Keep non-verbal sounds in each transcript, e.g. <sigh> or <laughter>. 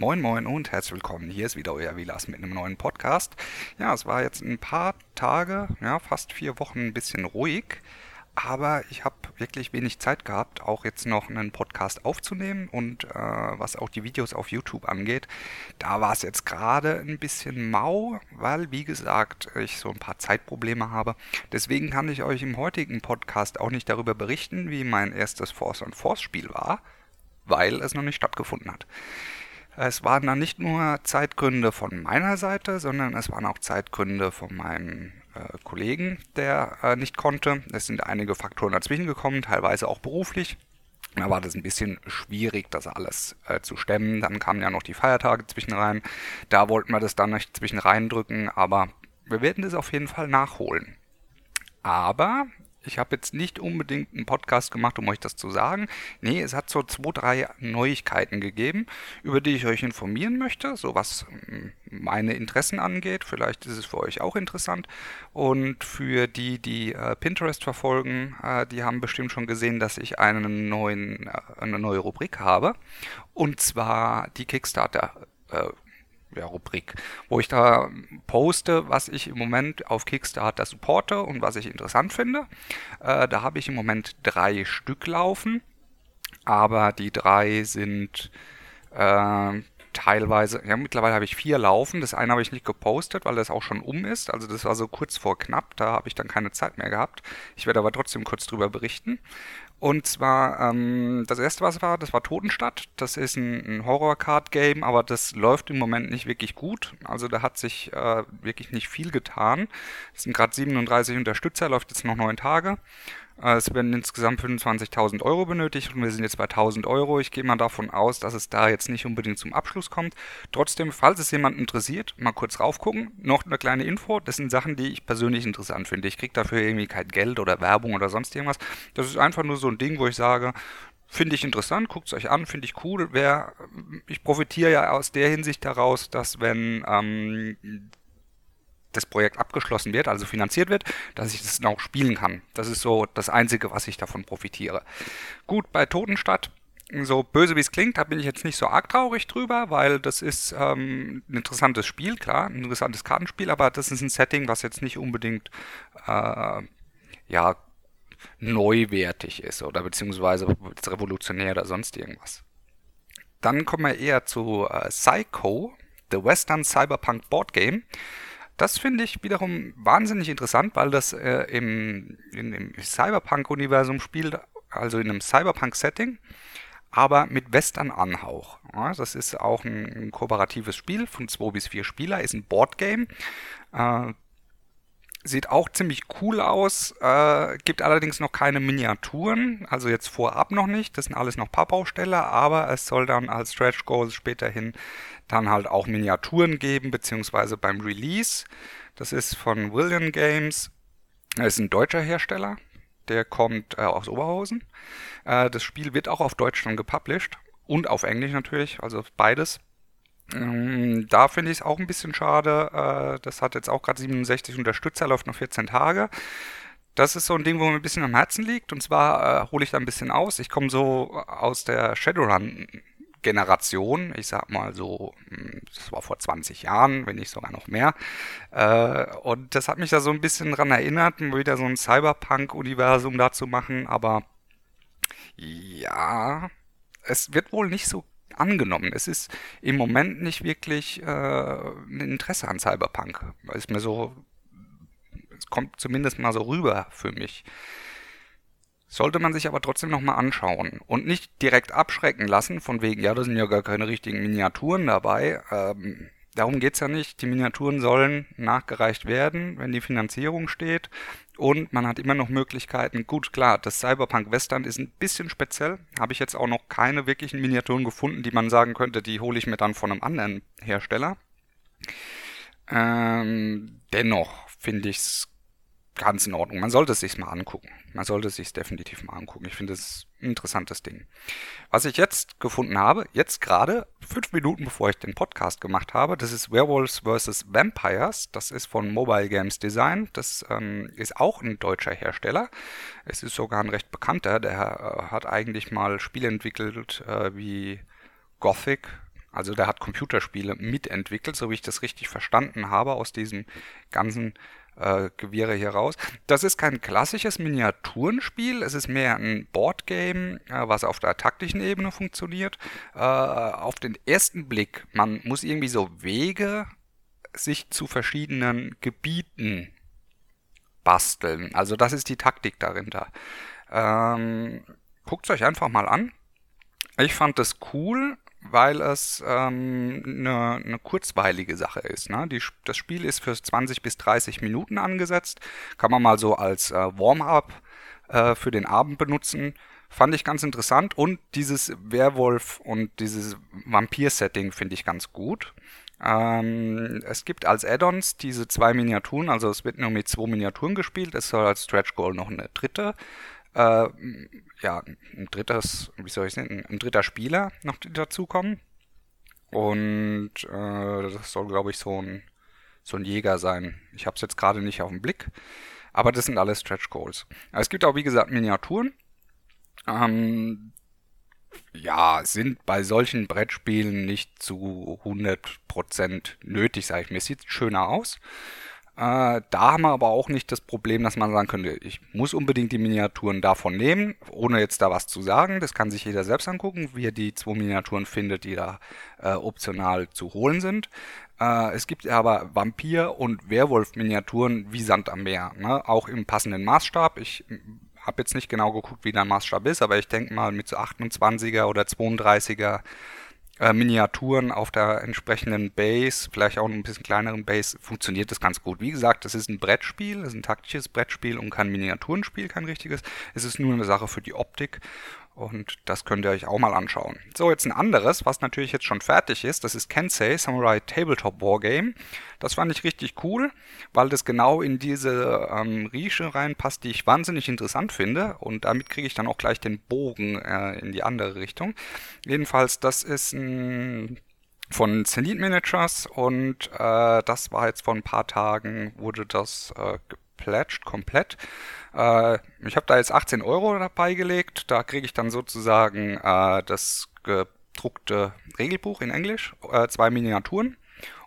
Moin Moin und herzlich willkommen. Hier ist wieder euer Vilas mit einem neuen Podcast. Ja, es war jetzt ein paar Tage, ja, fast vier Wochen ein bisschen ruhig, aber ich habe wirklich wenig Zeit gehabt, auch jetzt noch einen Podcast aufzunehmen und äh, was auch die Videos auf YouTube angeht, da war es jetzt gerade ein bisschen mau, weil wie gesagt, ich so ein paar Zeitprobleme habe. Deswegen kann ich euch im heutigen Podcast auch nicht darüber berichten, wie mein erstes Force on Force Spiel war, weil es noch nicht stattgefunden hat. Es waren dann nicht nur Zeitgründe von meiner Seite, sondern es waren auch Zeitgründe von meinem äh, Kollegen, der äh, nicht konnte. Es sind einige Faktoren dazwischen gekommen, teilweise auch beruflich. Da war das ein bisschen schwierig, das alles äh, zu stemmen. Dann kamen ja noch die Feiertage zwischen rein. Da wollten wir das dann nicht zwischen reindrücken, aber wir werden das auf jeden Fall nachholen. Aber ich habe jetzt nicht unbedingt einen Podcast gemacht, um euch das zu sagen. Nee, es hat so zwei, drei Neuigkeiten gegeben, über die ich euch informieren möchte, so was hm, meine Interessen angeht. Vielleicht ist es für euch auch interessant. Und für die, die äh, Pinterest verfolgen, äh, die haben bestimmt schon gesehen, dass ich einen neuen, äh, eine neue Rubrik habe. Und zwar die Kickstarter. Ja, Rubrik, wo ich da poste, was ich im Moment auf Kickstarter supporte und was ich interessant finde. Äh, da habe ich im Moment drei Stück laufen, aber die drei sind äh, teilweise, ja, mittlerweile habe ich vier laufen. Das eine habe ich nicht gepostet, weil das auch schon um ist. Also das war so kurz vor knapp, da habe ich dann keine Zeit mehr gehabt. Ich werde aber trotzdem kurz drüber berichten. Und zwar, ähm, das erste, was war, das war Totenstadt. Das ist ein, ein Horror-Card-Game, aber das läuft im Moment nicht wirklich gut. Also da hat sich äh, wirklich nicht viel getan. Es sind gerade 37 Unterstützer, läuft jetzt noch neun Tage. Es werden insgesamt 25.000 Euro benötigt und wir sind jetzt bei 1.000 Euro. Ich gehe mal davon aus, dass es da jetzt nicht unbedingt zum Abschluss kommt. Trotzdem, falls es jemand interessiert, mal kurz raufgucken. Noch eine kleine Info. Das sind Sachen, die ich persönlich interessant finde. Ich kriege dafür irgendwie kein Geld oder Werbung oder sonst irgendwas. Das ist einfach nur so ein Ding, wo ich sage, Finde ich interessant, guckt es euch an, finde ich cool. Wer, ich profitiere ja aus der Hinsicht daraus, dass wenn ähm, das Projekt abgeschlossen wird, also finanziert wird, dass ich das auch spielen kann. Das ist so das Einzige, was ich davon profitiere. Gut, bei Totenstadt, so böse wie es klingt, da bin ich jetzt nicht so arg traurig drüber, weil das ist ähm, ein interessantes Spiel, klar, ein interessantes Kartenspiel, aber das ist ein Setting, was jetzt nicht unbedingt äh, ja neuwertig ist oder beziehungsweise revolutionär oder sonst irgendwas. Dann kommen wir eher zu äh, Psycho, The Western Cyberpunk Board Game. Das finde ich wiederum wahnsinnig interessant, weil das äh, im, im Cyberpunk-Universum spielt, also in einem Cyberpunk-Setting, aber mit Western-Anhauch. Ja, das ist auch ein, ein, kooperatives Spiel von zwei bis vier Spieler, ist ein Boardgame. Äh, Sieht auch ziemlich cool aus, äh, gibt allerdings noch keine Miniaturen, also jetzt vorab noch nicht, das sind alles noch Pappbaustelle, aber es soll dann als Stretch Goals späterhin dann halt auch Miniaturen geben, beziehungsweise beim Release. Das ist von William Games, das ist ein deutscher Hersteller, der kommt äh, aus Oberhausen. Äh, das Spiel wird auch auf Deutsch dann gepublished und auf Englisch natürlich, also beides. Ähm, da finde ich es auch ein bisschen schade. Äh, das hat jetzt auch gerade 67 Unterstützer, läuft noch 14 Tage. Das ist so ein Ding, wo mir ein bisschen am Herzen liegt. Und zwar äh, hole ich da ein bisschen aus. Ich komme so aus der Shadowrun Generation, ich sag mal so, hm, das war vor 20 Jahren, wenn nicht sogar noch mehr. Äh, und das hat mich da so ein bisschen dran erinnert, wieder so ein Cyberpunk-Universum da zu machen, aber ja, es wird wohl nicht so angenommen. Es ist im Moment nicht wirklich äh, ein Interesse an Cyberpunk. Ist mir so, es kommt zumindest mal so rüber für mich. Sollte man sich aber trotzdem nochmal anschauen und nicht direkt abschrecken lassen, von wegen, ja, da sind ja gar keine richtigen Miniaturen dabei. Ähm, darum geht's ja nicht. Die Miniaturen sollen nachgereicht werden, wenn die Finanzierung steht. Und man hat immer noch Möglichkeiten. Gut, klar, das Cyberpunk Western ist ein bisschen speziell. Habe ich jetzt auch noch keine wirklichen Miniaturen gefunden, die man sagen könnte, die hole ich mir dann von einem anderen Hersteller. Ähm, dennoch finde ich es ganz in Ordnung. Man sollte es sich mal angucken. Man sollte es sich definitiv mal angucken. Ich finde es ein interessantes Ding. Was ich jetzt gefunden habe, jetzt gerade, fünf Minuten bevor ich den Podcast gemacht habe, das ist Werewolves vs. Vampires. Das ist von Mobile Games Design. Das ähm, ist auch ein deutscher Hersteller. Es ist sogar ein recht bekannter. Der äh, hat eigentlich mal Spiele entwickelt äh, wie Gothic, Also der hat Computerspiele mitentwickelt, so wie ich das richtig verstanden habe aus diesem ganzen äh, Gewirre hier raus. Das ist kein klassisches Miniaturenspiel, es ist mehr ein Boardgame, äh, was auf der taktischen Ebene funktioniert. Äh, auf den ersten Blick, man muss irgendwie so Wege sich zu verschiedenen Gebieten basteln. Also das ist die Taktik dahinter. Ähm, Guckt es euch einfach mal an. Ich fand das cool, weil es ähm, eine, eine kurzweilige Sache ist. Ne? Die, das Spiel ist für 20 bis 30 Minuten angesetzt. Kann man mal so als äh, Warm-up äh, für den Abend benutzen. Fand ich ganz interessant. Und dieses Werwolf und dieses Vampir-Setting finde ich ganz gut. Ähm, es gibt als Add-ons diese zwei Miniaturen, also es wird nur mit zwei Miniaturen gespielt. Es soll als Stretch Goal noch eine dritte äh, ja, ein drittes, wie soll ich sagen, ein dritter Spieler noch dazukommen. Und äh, das soll, glaube ich, so ein, so ein Jäger sein. Ich habe es jetzt gerade nicht auf den Blick. Aber das sind alles Stretch Goals. Es gibt auch, wie gesagt, Miniaturen. Ähm, ja, sind bei solchen Brettspielen nicht zu 100% nötig, sage ich mir. Es sieht schöner aus. Äh, da haben wir aber auch nicht das Problem, dass man sagen könnte, ich muss unbedingt die Miniaturen davon nehmen, ohne jetzt da was zu sagen. Das kann sich jeder selbst angucken, wie er die zwei Miniaturen findet, die da äh, optional zu holen sind. Äh, es gibt aber Vampir- und Werwolf-Miniaturen wie Sand am Meer, ne? auch im passenden Maßstab. Ich habe jetzt nicht genau geguckt, wie der Maßstab ist, aber ich denke mal mit so 28er oder 32er äh, Miniaturen auf der entsprechenden Base, vielleicht auch ein bisschen kleineren Base, funktioniert das ganz gut. Wie gesagt, das ist ein Brettspiel, das ist ein taktisches Brettspiel und kein Miniaturenspiel, kein richtiges. Es ist nur eine Sache für die Optik und das könnt ihr euch auch mal anschauen. So, jetzt ein anderes, was natürlich jetzt schon fertig ist. Das ist Kensei Samurai Tabletop Wargame. Das fand ich richtig cool, weil das genau in diese ähm, Rische reinpasst, die ich wahnsinnig interessant finde. Und damit kriege ich dann auch gleich den Bogen äh, in die andere Richtung. Jedenfalls, das ist ein von Zenit Managers und äh, das war jetzt vor ein paar Tagen, wurde das äh, geplätscht komplett. Äh, ich habe da jetzt 18 Euro dabei gelegt. Da kriege ich dann sozusagen äh, das gedruckte Regelbuch in Englisch, äh, zwei Miniaturen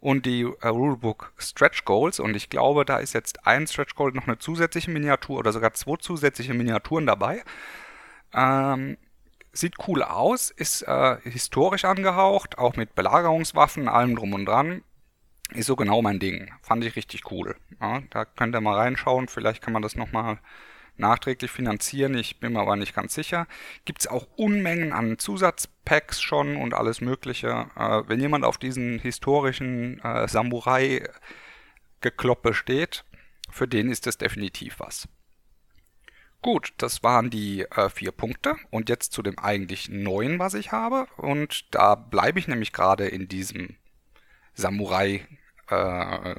und die äh, Rulebook Stretch Goals. Und ich glaube, da ist jetzt ein Stretch Goal noch eine zusätzliche Miniatur oder sogar zwei zusätzliche Miniaturen dabei. Ähm, sieht cool aus, ist äh, historisch angehaucht, auch mit Belagerungswaffen, allem drum und dran ist so genau mein Ding. Fand ich richtig cool. Ja, da könnt ihr mal reinschauen. Vielleicht kann man das nochmal nachträglich finanzieren. Ich bin mir aber nicht ganz sicher. Gibt es auch Unmengen an Zusatzpacks schon und alles Mögliche. Äh, wenn jemand auf diesen historischen äh, Samurai-Gekloppe steht, für den ist das definitiv was. Gut, das waren die äh, vier Punkte. Und jetzt zu dem eigentlich neuen, was ich habe. Und da bleibe ich nämlich gerade in diesem Samurai äh,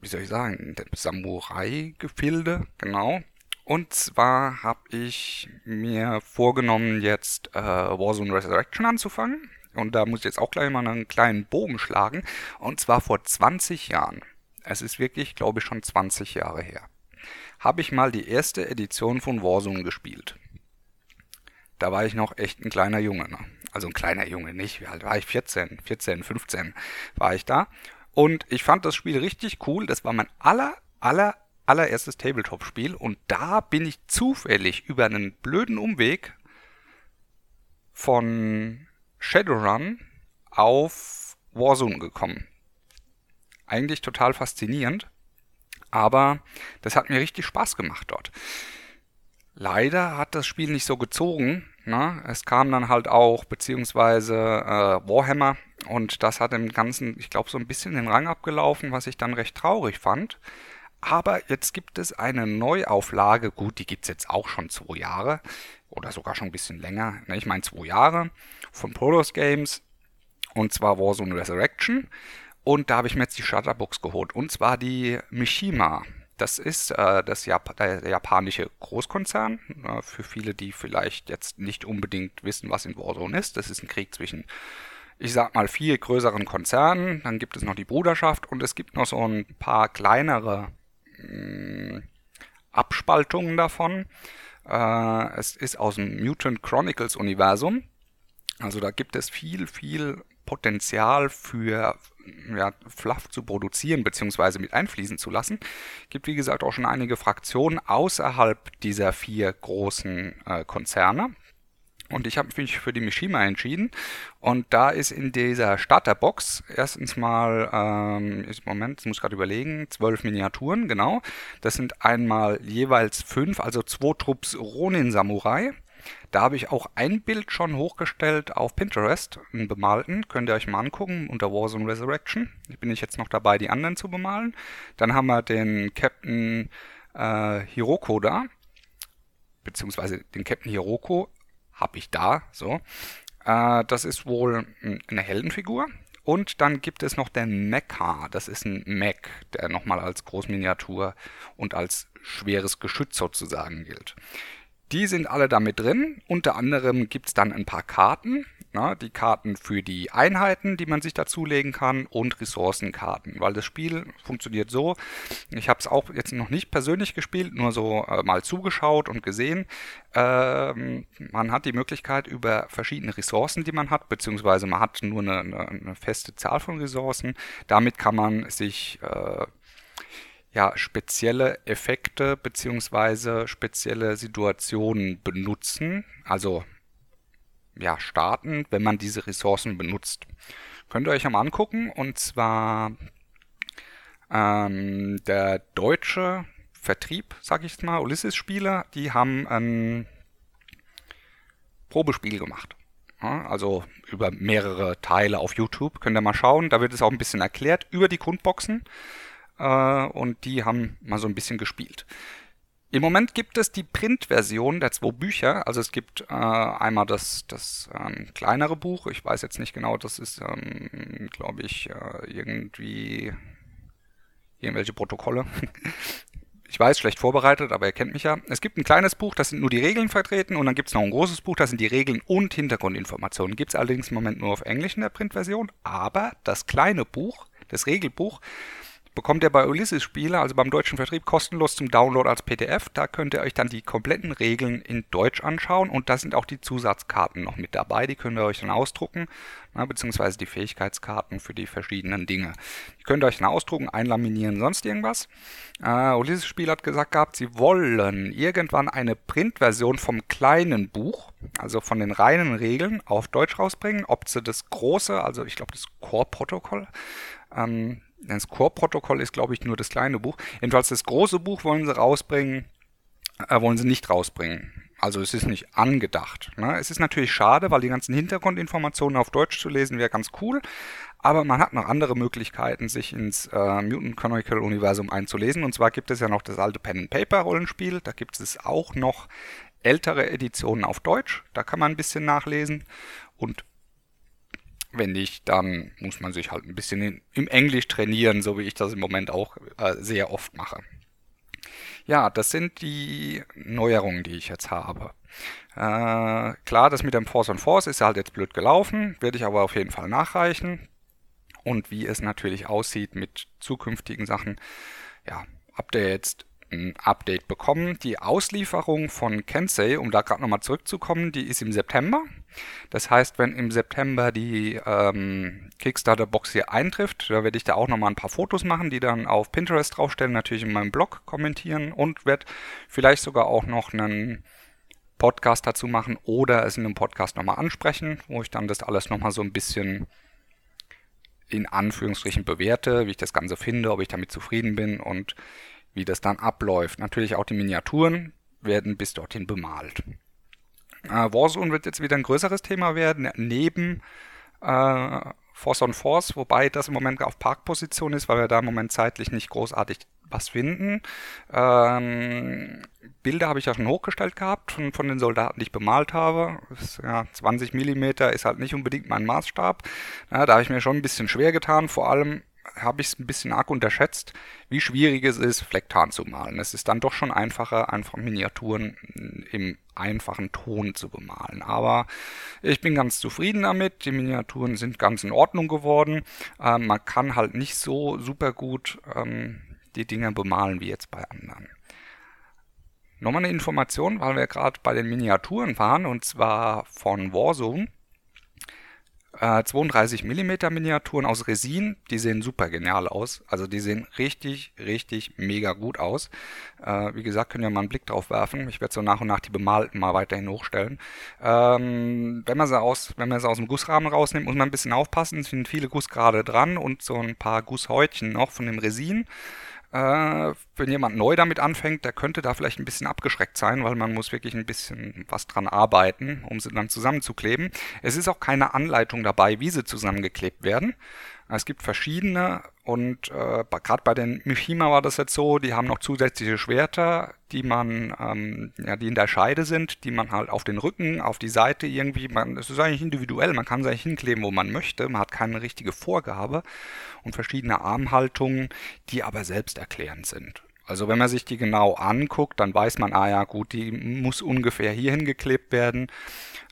wie soll ich sagen, Samurai-Gefilde, genau. Und zwar habe ich mir vorgenommen, jetzt äh, Warzone Resurrection anzufangen. Und da muss ich jetzt auch gleich mal einen kleinen Bogen schlagen. Und zwar vor 20 Jahren. Es ist wirklich, glaube ich, schon 20 Jahre her. Habe ich mal die erste Edition von Warzone gespielt. Da war ich noch echt ein kleiner Junge. Ne? Also ein kleiner Junge nicht. Wie alt war ich? 14, 14, 15 war ich da. Und ich fand das Spiel richtig cool. Das war mein aller, aller, allererstes Tabletop-Spiel. Und da bin ich zufällig über einen blöden Umweg von Shadowrun auf Warzone gekommen. Eigentlich total faszinierend. Aber das hat mir richtig Spaß gemacht dort. Leider hat das Spiel nicht so gezogen. Ne? Es kam dann halt auch, beziehungsweise äh, Warhammer und das hat im Ganzen, ich glaube, so ein bisschen den Rang abgelaufen, was ich dann recht traurig fand. Aber jetzt gibt es eine Neuauflage, gut, die gibt es jetzt auch schon zwei Jahre oder sogar schon ein bisschen länger, ne? ich meine zwei Jahre, von Protos Games und zwar Warzone Resurrection. Und da habe ich mir jetzt die Shutterbox geholt und zwar die Mishima. Das ist äh, das Jap der japanische Großkonzern. Äh, für viele, die vielleicht jetzt nicht unbedingt wissen, was in Warzone ist. Das ist ein Krieg zwischen, ich sag mal, vier größeren Konzernen. Dann gibt es noch die Bruderschaft und es gibt noch so ein paar kleinere mh, mm, Abspaltungen davon. Äh, es ist aus dem Mutant Chronicles Universum. Also da gibt es viel, viel Potenzial für ja, Fluff zu produzieren bzw. mit einfließen zu lassen. Gibt wie gesagt auch schon einige Fraktionen außerhalb dieser vier großen äh, Konzerne. Und ich habe mich für die Mishima entschieden. Und da ist in dieser Starterbox erstens mal, ähm, Moment, ich muss gerade überlegen, zwölf Miniaturen, genau. Das sind einmal jeweils fünf, also zwei Trupps Ronin Samurai. Da habe ich auch ein Bild schon hochgestellt auf Pinterest, einen bemalten. Könnt ihr euch mal angucken unter Warzone Resurrection. Ich bin ich jetzt noch dabei, die anderen zu bemalen. Dann haben wir den Captain äh, Hiroko da. Beziehungsweise den Captain Hiroko habe ich da. So. Äh, das ist wohl eine Heldenfigur. Und dann gibt es noch den Mecha. Das ist ein Mech, der nochmal als Großminiatur und als schweres Geschütz sozusagen gilt. Die sind alle damit drin. Unter anderem gibt es dann ein paar Karten. Na, die Karten für die Einheiten, die man sich dazulegen kann und Ressourcenkarten, weil das Spiel funktioniert so. Ich habe es auch jetzt noch nicht persönlich gespielt, nur so äh, mal zugeschaut und gesehen. Ähm, man hat die Möglichkeit über verschiedene Ressourcen, die man hat, beziehungsweise man hat nur eine, eine, eine feste Zahl von Ressourcen. Damit kann man sich äh, ja, spezielle Effekte beziehungsweise spezielle Situationen benutzen, also ja, starten, wenn man diese Ressourcen benutzt. Könnt ihr euch einmal angucken und zwar ähm, der deutsche Vertrieb, sag ich mal, Ulysses-Spieler, die haben ein Probespiel gemacht. Ja, also über mehrere Teile auf YouTube. Könnt ihr mal schauen. Da wird es auch ein bisschen erklärt über die Grundboxen äh, und die haben mal so ein bisschen gespielt. Im Moment gibt es die Print-Version der zwei Bücher. Also es gibt äh, einmal das, das ähm, kleinere Buch. Ich weiß jetzt nicht genau, das ist, ähm, glaube ich, äh, irgendwie irgendwelche Protokolle. <laughs> ich weiß, schlecht vorbereitet, aber ihr kennt mich ja. Es gibt ein kleines Buch, da sind nur die Regeln vertreten und dann gibt es noch ein großes Buch, da sind die Regeln und Hintergrundinformationen. Gibt es allerdings im Moment nur auf Englisch in der Printversion, aber das kleine Buch, das Regelbuch, bekommt ihr bei Ulysses Spiele, also beim deutschen Vertrieb, kostenlos zum Download als PDF. Da könnt ihr euch dann die kompletten Regeln in Deutsch anschauen und da sind auch die Zusatzkarten noch mit dabei. Die könnt ihr euch dann ausdrucken, na, beziehungsweise die Fähigkeitskarten für die verschiedenen Dinge. Die könnt ihr euch dann ausdrucken, einlaminieren, sonst irgendwas. Äh, Ulysses Spiel hat gesagt gehabt, sie wollen irgendwann eine Printversion vom kleinen Buch, also von den reinen Regeln, auf Deutsch rausbringen. Ob sie das große, also ich glaube das Core-Protokoll, ähm, das Core-Protokoll ist, glaube ich, nur das kleine Buch. Jedenfalls das große Buch wollen sie rausbringen, äh, wollen sie nicht rausbringen. Also es ist nicht angedacht. Ne? Es ist natürlich schade, weil die ganzen Hintergrundinformationen auf Deutsch zu lesen wäre ganz cool. Aber man hat noch andere Möglichkeiten, sich ins äh, Mutant Chronicle Universum einzulesen. Und zwar gibt es ja noch das alte Pen and Paper Rollenspiel. Da gibt es auch noch ältere Editionen auf Deutsch. Da kann man ein bisschen nachlesen. Und wenn nicht, dann muss man sich halt ein bisschen in, im Englisch trainieren, so wie ich das im Moment auch äh, sehr oft mache. Ja, das sind die Neuerungen, die ich jetzt habe. Äh, klar, das mit dem Force on Force ist halt jetzt blöd gelaufen, werde ich aber auf jeden Fall nachreichen. Und wie es natürlich aussieht mit zukünftigen Sachen, ja, habt ihr jetzt ein Update bekommen. Die Auslieferung von Kensei, um da gerade nochmal zurückzukommen, die ist im September. Das heißt, wenn im September die ähm, Kickstarter-Box hier eintrifft, da werde ich da auch nochmal ein paar Fotos machen, die dann auf Pinterest draufstellen, natürlich in meinem Blog kommentieren und werde vielleicht sogar auch noch einen Podcast dazu machen oder es in einem Podcast nochmal ansprechen, wo ich dann das alles nochmal so ein bisschen in Anführungsstrichen bewerte, wie ich das Ganze finde, ob ich damit zufrieden bin und wie das dann abläuft. Natürlich auch die Miniaturen werden bis dorthin bemalt. Äh, Warzone wird jetzt wieder ein größeres Thema werden, neben äh, Force on Force, wobei das im Moment auf Parkposition ist, weil wir da im Moment zeitlich nicht großartig was finden. Ähm, Bilder habe ich ja schon hochgestellt gehabt von, von den Soldaten, die ich bemalt habe. Das, ja, 20 mm ist halt nicht unbedingt mein Maßstab. Ja, da habe ich mir schon ein bisschen schwer getan, vor allem habe ich es ein bisschen arg unterschätzt, wie schwierig es ist, Flecktarn zu malen. Es ist dann doch schon einfacher, einfach Miniaturen im einfachen Ton zu bemalen. Aber ich bin ganz zufrieden damit. Die Miniaturen sind ganz in Ordnung geworden. Ähm, man kann halt nicht so super gut ähm, die Dinger bemalen wie jetzt bei anderen. Nochmal eine Information, weil wir gerade bei den Miniaturen waren, und zwar von Warzone. Äh, 32 mm Miniaturen aus Resin, die sehen super genial aus. Also die sehen richtig, richtig mega gut aus. Äh, wie gesagt, können ja mal einen Blick drauf werfen. Ich werde so nach und nach die bemalten mal weiterhin hochstellen. Ähm, wenn, man sie aus, wenn man sie aus dem Gussrahmen rausnimmt, muss man ein bisschen aufpassen. Es sind viele Gussgrade dran und so ein paar Gusshäutchen noch von dem Resin. Äh, wenn jemand neu damit anfängt, der könnte da vielleicht ein bisschen abgeschreckt sein, weil man muss wirklich ein bisschen was dran arbeiten, um sie dann zusammenzukleben. Es ist auch keine Anleitung dabei, wie sie zusammengeklebt werden. Es gibt verschiedene und äh, gerade bei den Mishima war das jetzt so, die haben noch zusätzliche Schwerter, die man, ähm, ja, die in der Scheide sind, die man halt auf den Rücken, auf die Seite irgendwie, man, es ist eigentlich individuell, man kann sie eigentlich hinkleben, wo man möchte, man hat keine richtige Vorgabe und verschiedene Armhaltungen, die aber selbsterklärend sind. Also wenn man sich die genau anguckt, dann weiß man, ah ja gut, die muss ungefähr hier hingeklebt werden.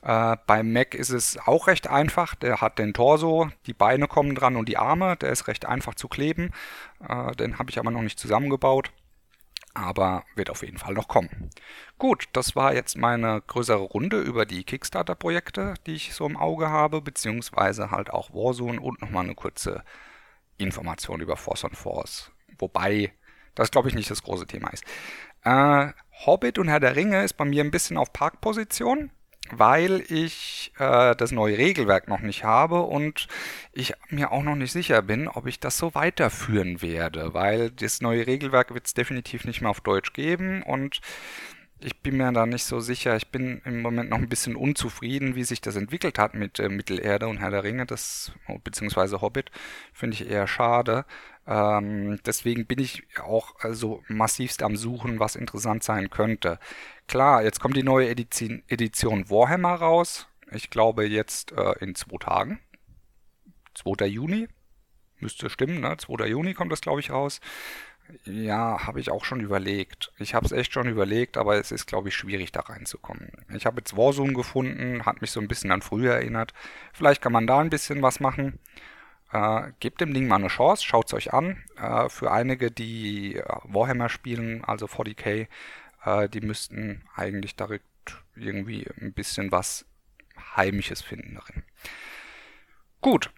Äh, beim Mac ist es auch recht einfach. Der hat den Torso, die Beine kommen dran und die Arme. Der ist recht einfach zu kleben. Äh, den habe ich aber noch nicht zusammengebaut. Aber wird auf jeden Fall noch kommen. Gut, das war jetzt meine größere Runde über die Kickstarter-Projekte, die ich so im Auge habe, beziehungsweise halt auch Warzone und nochmal eine kurze Information über Force on Force. Wobei das glaube ich nicht das große Thema ist. Äh, Hobbit und Herr der Ringe ist bei mir ein bisschen auf Parkposition, weil ich äh, das neue Regelwerk noch nicht habe und ich mir auch noch nicht sicher bin, ob ich das so weiterführen werde, weil das neue Regelwerk wird es definitiv nicht mehr auf Deutsch geben und ich bin mir da nicht so sicher. Ich bin im Moment noch ein bisschen unzufrieden, wie sich das entwickelt hat mit äh, Mittelerde und Herr der Ringe, das, beziehungsweise Hobbit. Finde ich eher schade. Ähm, deswegen bin ich auch also massivst am Suchen, was interessant sein könnte. Klar, jetzt kommt die neue Edition, Edition Warhammer raus. Ich glaube jetzt äh, in zwei Tagen. 2. Juni. Müsste stimmen, ne? 2. Juni kommt das, glaube ich, raus. Ja, habe ich auch schon überlegt. Ich habe es echt schon überlegt, aber es ist, glaube ich, schwierig da reinzukommen. Ich habe jetzt Warzone gefunden, hat mich so ein bisschen an früher erinnert. Vielleicht kann man da ein bisschen was machen. Äh, gebt dem Ding mal eine Chance, schaut es euch an. Äh, für einige, die äh, Warhammer spielen, also 40k, äh, die müssten eigentlich direkt irgendwie ein bisschen was Heimisches finden darin. Gut,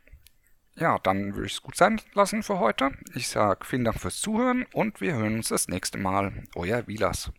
ja, dann würde ich es gut sein lassen für heute. Ich sage vielen Dank fürs Zuhören und wir hören uns das nächste Mal. Euer Vilas.